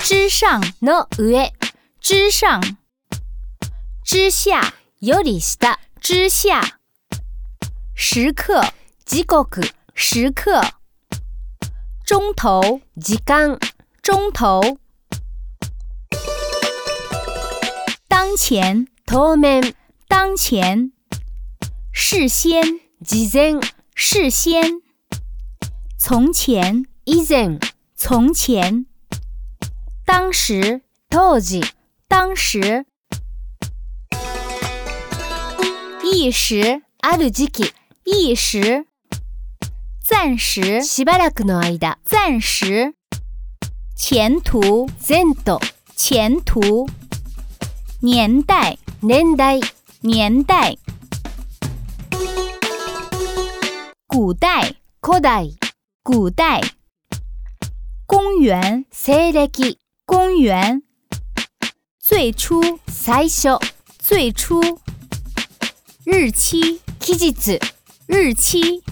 之上ノ上之上之下ヨリ下之下时刻時ゴ时刻中头ジカン中头当前トウ当前事先ジゼ事先从前イゼン从前当时，当季，当时，一时，一时，暂时，しばらくの間，暂时，前途，前途，年代，年代，年代，古代，古代，公元，西暦。公园。最初，最初日期，日期。